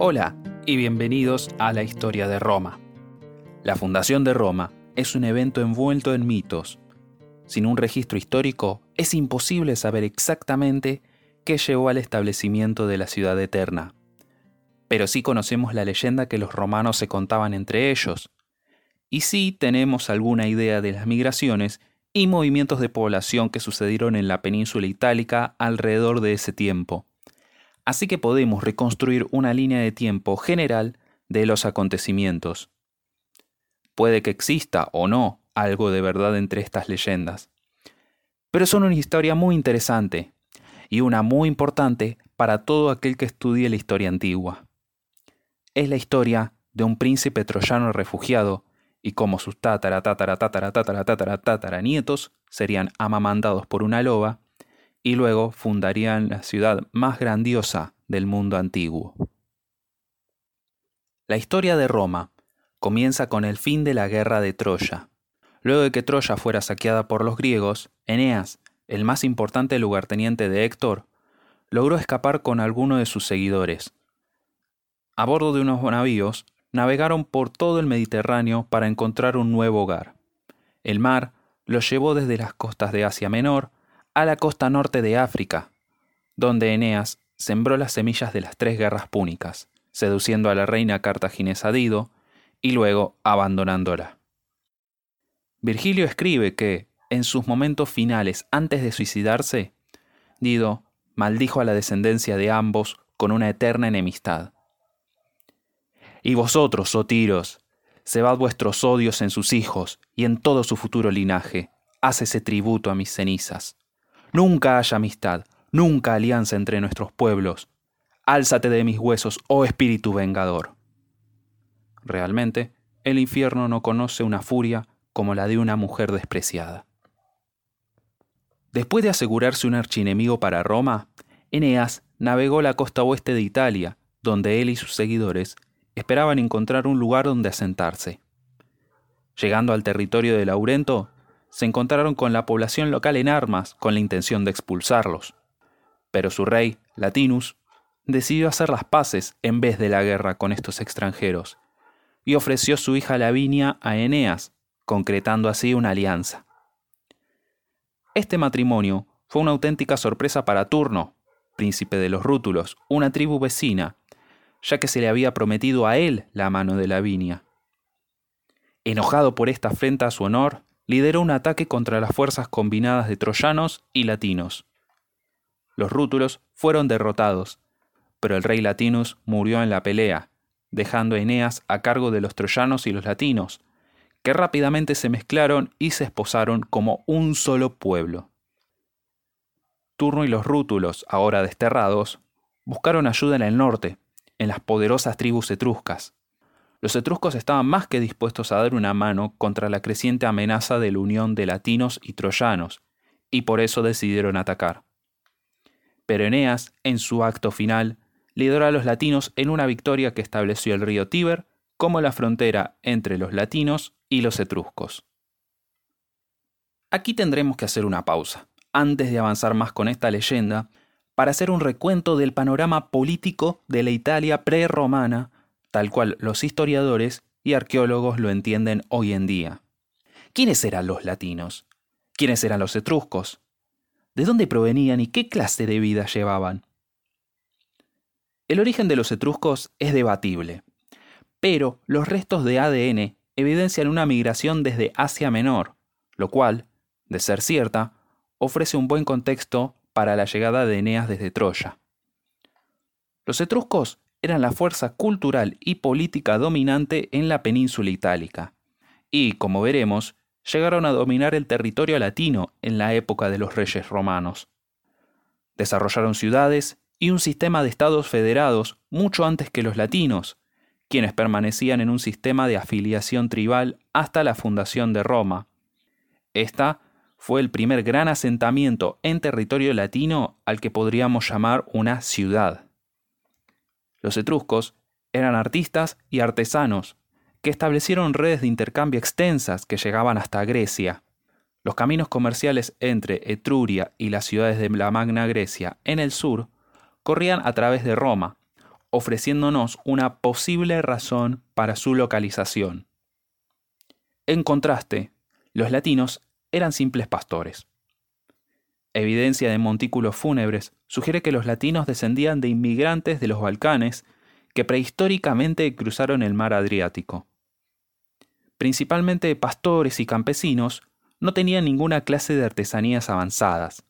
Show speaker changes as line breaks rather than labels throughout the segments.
Hola y bienvenidos a la historia de Roma. La fundación de Roma es un evento envuelto en mitos. Sin un registro histórico es imposible saber exactamente qué llevó al establecimiento de la ciudad eterna. Pero sí conocemos la leyenda que los romanos se contaban entre ellos. Y sí tenemos alguna idea de las migraciones y movimientos de población que sucedieron en la península itálica alrededor de ese tiempo. Así que podemos reconstruir una línea de tiempo general de los acontecimientos. Puede que exista o no algo de verdad entre estas leyendas, pero son una historia muy interesante y una muy importante para todo aquel que estudie la historia antigua. Es la historia de un príncipe troyano refugiado y cómo sus tatara, tatara, nietos serían amamandados por una loba y luego fundarían la ciudad más grandiosa del mundo antiguo. La historia de Roma comienza con el fin de la guerra de Troya. Luego de que Troya fuera saqueada por los griegos, Eneas, el más importante lugarteniente de Héctor, logró escapar con alguno de sus seguidores. A bordo de unos navíos, navegaron por todo el Mediterráneo para encontrar un nuevo hogar. El mar los llevó desde las costas de Asia Menor a la costa norte de África, donde Eneas sembró las semillas de las tres guerras púnicas, seduciendo a la reina cartaginesa Dido y luego abandonándola. Virgilio escribe que, en sus momentos finales antes de suicidarse, Dido maldijo a la descendencia de ambos con una eterna enemistad. Y vosotros, oh tiros, cebad vuestros odios en sus hijos y en todo su futuro linaje, haz ese tributo a mis cenizas. Nunca haya amistad, nunca alianza entre nuestros pueblos. Álzate de mis huesos, oh espíritu vengador. Realmente, el infierno no conoce una furia como la de una mujer despreciada. Después de asegurarse un archienemigo para Roma, Eneas navegó la costa oeste de Italia, donde él y sus seguidores esperaban encontrar un lugar donde asentarse. Llegando al territorio de Laurento, se encontraron con la población local en armas con la intención de expulsarlos. Pero su rey, Latinus, decidió hacer las paces en vez de la guerra con estos extranjeros, y ofreció su hija Lavinia a Eneas, concretando así una alianza. Este matrimonio fue una auténtica sorpresa para Turno, príncipe de los Rútulos, una tribu vecina, ya que se le había prometido a él la mano de Lavinia. Enojado por esta afrenta a su honor, lideró un ataque contra las fuerzas combinadas de troyanos y latinos. Los rútulos fueron derrotados, pero el rey Latinus murió en la pelea, dejando a Eneas a cargo de los troyanos y los latinos, que rápidamente se mezclaron y se esposaron como un solo pueblo. Turno y los rútulos, ahora desterrados, buscaron ayuda en el norte, en las poderosas tribus etruscas. Los etruscos estaban más que dispuestos a dar una mano contra la creciente amenaza de la unión de latinos y troyanos, y por eso decidieron atacar. Pero Eneas, en su acto final, lideró a los latinos en una victoria que estableció el río Tíber como la frontera entre los latinos y los etruscos. Aquí tendremos que hacer una pausa, antes de avanzar más con esta leyenda, para hacer un recuento del panorama político de la Italia prerromana tal cual los historiadores y arqueólogos lo entienden hoy en día. ¿Quiénes eran los latinos? ¿Quiénes eran los etruscos? ¿De dónde provenían y qué clase de vida llevaban? El origen de los etruscos es debatible, pero los restos de ADN evidencian una migración desde Asia Menor, lo cual, de ser cierta, ofrece un buen contexto para la llegada de Eneas desde Troya. Los etruscos eran la fuerza cultural y política dominante en la península itálica, y, como veremos, llegaron a dominar el territorio latino en la época de los reyes romanos. Desarrollaron ciudades y un sistema de estados federados mucho antes que los latinos, quienes permanecían en un sistema de afiliación tribal hasta la fundación de Roma. Esta fue el primer gran asentamiento en territorio latino al que podríamos llamar una ciudad. Los etruscos eran artistas y artesanos que establecieron redes de intercambio extensas que llegaban hasta Grecia. Los caminos comerciales entre Etruria y las ciudades de la Magna Grecia en el sur corrían a través de Roma, ofreciéndonos una posible razón para su localización. En contraste, los latinos eran simples pastores. Evidencia de montículos fúnebres sugiere que los latinos descendían de inmigrantes de los Balcanes que prehistóricamente cruzaron el mar Adriático. Principalmente pastores y campesinos, no tenían ninguna clase de artesanías avanzadas.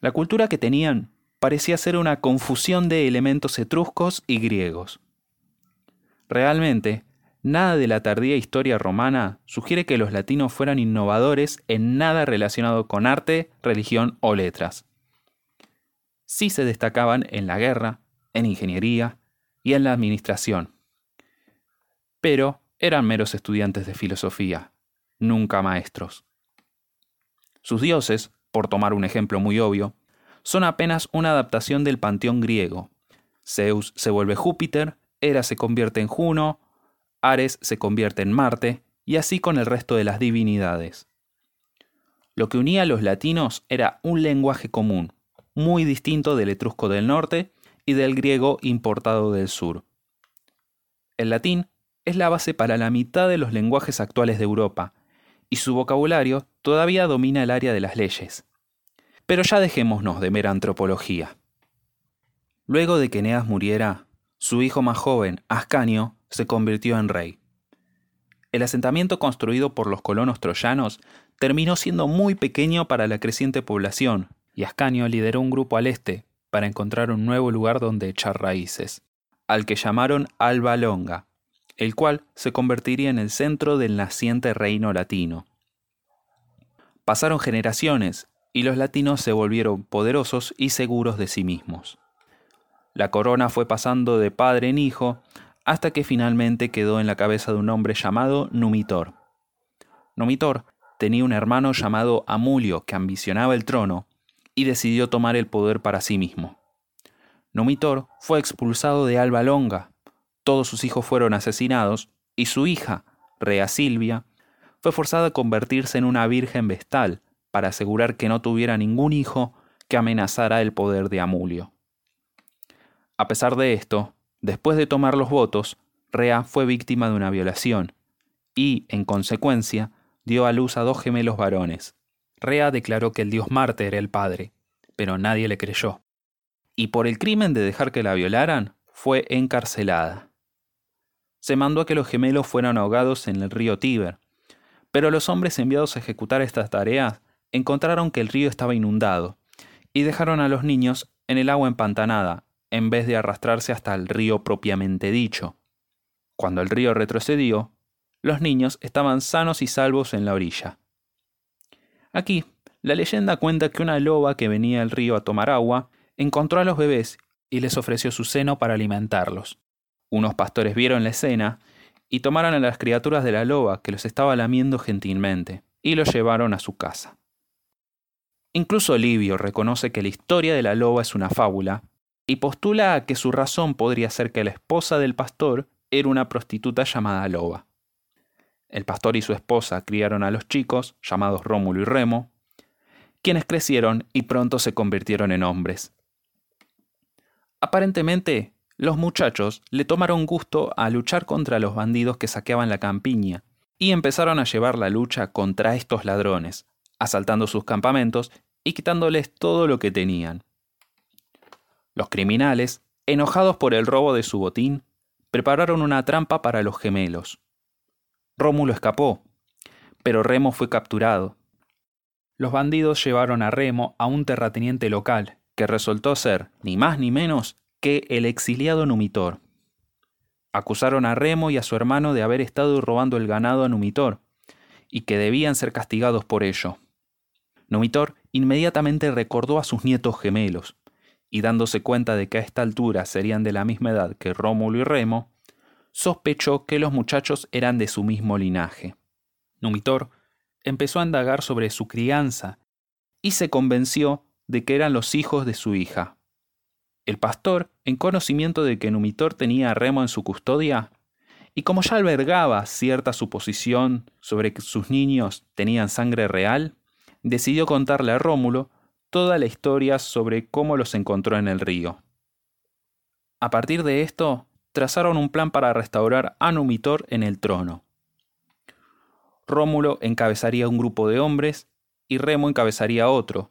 La cultura que tenían parecía ser una confusión de elementos etruscos y griegos. Realmente, nada de la tardía historia romana sugiere que los latinos fueran innovadores en nada relacionado con arte, religión o letras. Sí se destacaban en la guerra, en ingeniería y en la administración. Pero eran meros estudiantes de filosofía, nunca maestros. Sus dioses, por tomar un ejemplo muy obvio, son apenas una adaptación del panteón griego. Zeus se vuelve Júpiter, Hera se convierte en Juno, Ares se convierte en Marte, y así con el resto de las divinidades. Lo que unía a los latinos era un lenguaje común, muy distinto del etrusco del norte y del griego importado del sur. El latín es la base para la mitad de los lenguajes actuales de Europa, y su vocabulario todavía domina el área de las leyes. Pero ya dejémonos de mera antropología. Luego de que Eneas muriera, su hijo más joven, Ascanio, se convirtió en rey. El asentamiento construido por los colonos troyanos terminó siendo muy pequeño para la creciente población, y Ascanio lideró un grupo al este para encontrar un nuevo lugar donde echar raíces, al que llamaron Alba Longa, el cual se convertiría en el centro del naciente reino latino. Pasaron generaciones y los latinos se volvieron poderosos y seguros de sí mismos. La corona fue pasando de padre en hijo hasta que finalmente quedó en la cabeza de un hombre llamado Numitor. Numitor tenía un hermano llamado Amulio que ambicionaba el trono y decidió tomar el poder para sí mismo. Numitor fue expulsado de Alba Longa, todos sus hijos fueron asesinados y su hija, Rea Silvia, fue forzada a convertirse en una virgen vestal, para asegurar que no tuviera ningún hijo que amenazara el poder de Amulio. A pesar de esto, después de tomar los votos, Rea fue víctima de una violación y, en consecuencia, dio a luz a dos gemelos varones. Rea declaró que el dios Marte era el padre, pero nadie le creyó. Y por el crimen de dejar que la violaran, fue encarcelada. Se mandó a que los gemelos fueran ahogados en el río Tíber, pero los hombres enviados a ejecutar estas tareas encontraron que el río estaba inundado y dejaron a los niños en el agua empantanada, en vez de arrastrarse hasta el río propiamente dicho. Cuando el río retrocedió, los niños estaban sanos y salvos en la orilla. Aquí, la leyenda cuenta que una loba que venía al río a tomar agua encontró a los bebés y les ofreció su seno para alimentarlos. Unos pastores vieron la escena y tomaron a las criaturas de la loba que los estaba lamiendo gentilmente y los llevaron a su casa. Incluso Livio reconoce que la historia de la loba es una fábula y postula que su razón podría ser que la esposa del pastor era una prostituta llamada Loba. El pastor y su esposa criaron a los chicos, llamados Rómulo y Remo, quienes crecieron y pronto se convirtieron en hombres. Aparentemente, los muchachos le tomaron gusto a luchar contra los bandidos que saqueaban la campiña y empezaron a llevar la lucha contra estos ladrones, asaltando sus campamentos y quitándoles todo lo que tenían. Los criminales, enojados por el robo de su botín, prepararon una trampa para los gemelos. Rómulo escapó, pero Remo fue capturado. Los bandidos llevaron a Remo a un terrateniente local, que resultó ser, ni más ni menos, que el exiliado Numitor. Acusaron a Remo y a su hermano de haber estado robando el ganado a Numitor, y que debían ser castigados por ello. Numitor inmediatamente recordó a sus nietos gemelos, y dándose cuenta de que a esta altura serían de la misma edad que Rómulo y Remo, sospechó que los muchachos eran de su mismo linaje. Numitor empezó a indagar sobre su crianza y se convenció de que eran los hijos de su hija. El pastor, en conocimiento de que Numitor tenía a Remo en su custodia, y como ya albergaba cierta suposición sobre que sus niños tenían sangre real, decidió contarle a Rómulo toda la historia sobre cómo los encontró en el río. A partir de esto, trazaron un plan para restaurar a Numitor en el trono. Rómulo encabezaría un grupo de hombres y Remo encabezaría otro.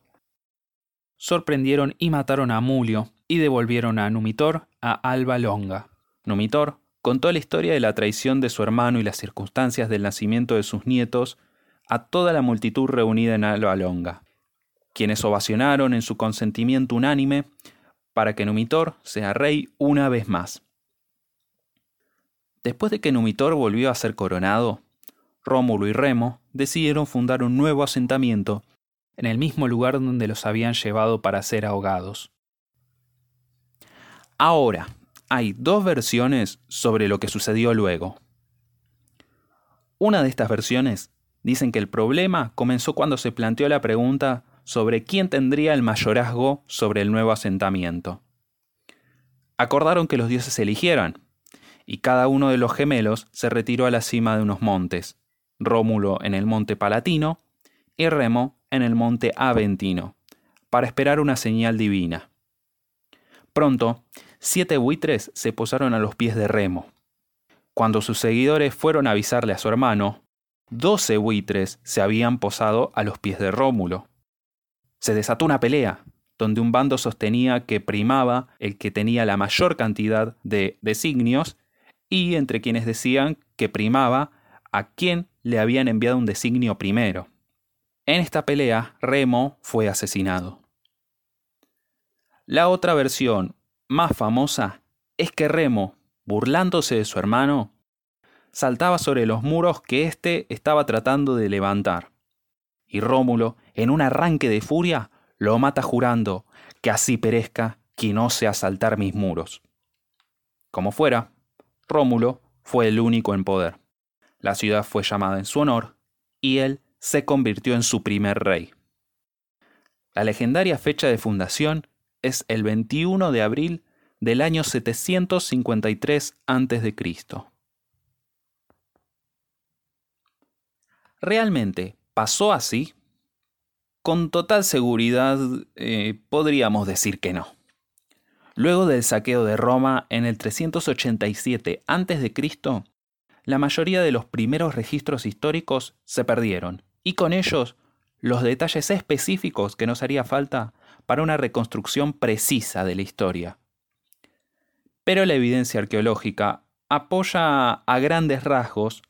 Sorprendieron y mataron a Mulio y devolvieron a Numitor a Alba Longa. Numitor contó la historia de la traición de su hermano y las circunstancias del nacimiento de sus nietos a toda la multitud reunida en Alba Longa, quienes ovacionaron en su consentimiento unánime para que Numitor sea rey una vez más. Después de que Numitor volvió a ser coronado, Rómulo y Remo decidieron fundar un nuevo asentamiento en el mismo lugar donde los habían llevado para ser ahogados. Ahora, hay dos versiones sobre lo que sucedió luego. Una de estas versiones dicen que el problema comenzó cuando se planteó la pregunta sobre quién tendría el mayorazgo sobre el nuevo asentamiento. Acordaron que los dioses eligieran, y cada uno de los gemelos se retiró a la cima de unos montes, Rómulo en el monte Palatino y Remo en el monte Aventino, para esperar una señal divina. Pronto, siete buitres se posaron a los pies de Remo. Cuando sus seguidores fueron a avisarle a su hermano, doce buitres se habían posado a los pies de Rómulo. Se desató una pelea, donde un bando sostenía que primaba el que tenía la mayor cantidad de designios y entre quienes decían que primaba a quien le habían enviado un designio primero. En esta pelea, Remo fue asesinado. La otra versión, más famosa, es que Remo, burlándose de su hermano, saltaba sobre los muros que éste estaba tratando de levantar. Y Rómulo, en un arranque de furia, lo mata jurando que así perezca quien ose asaltar mis muros. Como fuera, Rómulo fue el único en poder. La ciudad fue llamada en su honor y él se convirtió en su primer rey. La legendaria fecha de fundación es el 21 de abril del año 753 a.C. ¿Realmente pasó así? Con total seguridad eh, podríamos decir que no. Luego del saqueo de Roma en el 387 a.C., la mayoría de los primeros registros históricos se perdieron, y con ellos los detalles específicos que nos haría falta para una reconstrucción precisa de la historia. Pero la evidencia arqueológica apoya a grandes rasgos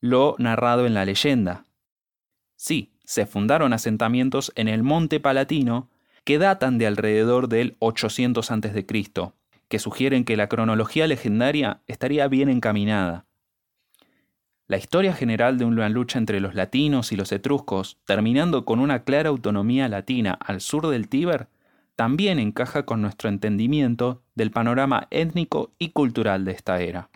lo narrado en la leyenda. Sí, se fundaron asentamientos en el Monte Palatino que datan de alrededor del 800 a.C., que sugieren que la cronología legendaria estaría bien encaminada. La historia general de una lucha entre los latinos y los etruscos, terminando con una clara autonomía latina al sur del Tíber, también encaja con nuestro entendimiento del panorama étnico y cultural de esta era.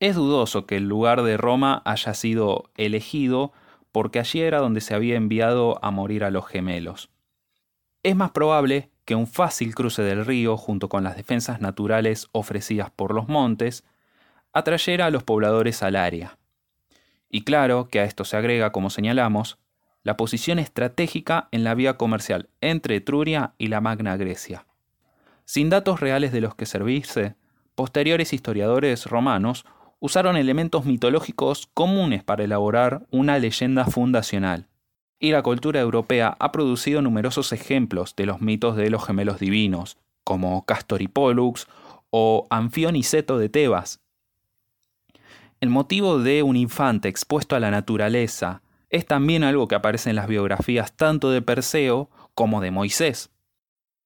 Es dudoso que el lugar de Roma haya sido elegido porque allí era donde se había enviado a morir a los gemelos. Es más probable que un fácil cruce del río junto con las defensas naturales ofrecidas por los montes atrayera a los pobladores al área. Y claro que a esto se agrega, como señalamos, la posición estratégica en la vía comercial entre Etruria y la Magna Grecia. Sin datos reales de los que servirse, posteriores historiadores romanos usaron elementos mitológicos comunes para elaborar una leyenda fundacional. Y la cultura europea ha producido numerosos ejemplos de los mitos de los gemelos divinos, como Castor y Pollux o Anfión y Ceto de Tebas, el motivo de un infante expuesto a la naturaleza es también algo que aparece en las biografías tanto de Perseo como de Moisés.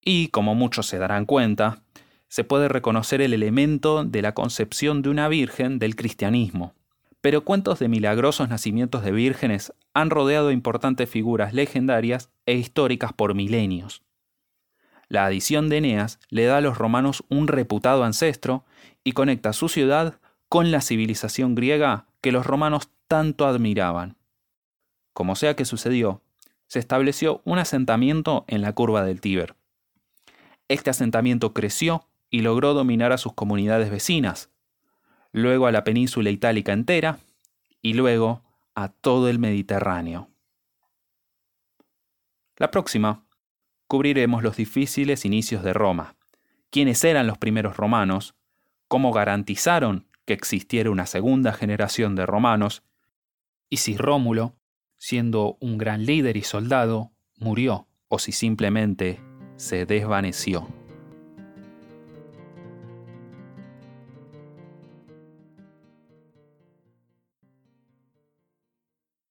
Y, como muchos se darán cuenta, se puede reconocer el elemento de la concepción de una virgen del cristianismo. Pero cuentos de milagrosos nacimientos de vírgenes han rodeado importantes figuras legendarias e históricas por milenios. La adición de Eneas le da a los romanos un reputado ancestro y conecta su ciudad con la civilización griega que los romanos tanto admiraban. Como sea que sucedió, se estableció un asentamiento en la curva del Tíber. Este asentamiento creció y logró dominar a sus comunidades vecinas, luego a la península itálica entera y luego a todo el Mediterráneo. La próxima, cubriremos los difíciles inicios de Roma, quiénes eran los primeros romanos, cómo garantizaron que existiera una segunda generación de romanos, y si Rómulo, siendo un gran líder y soldado, murió o si simplemente se desvaneció.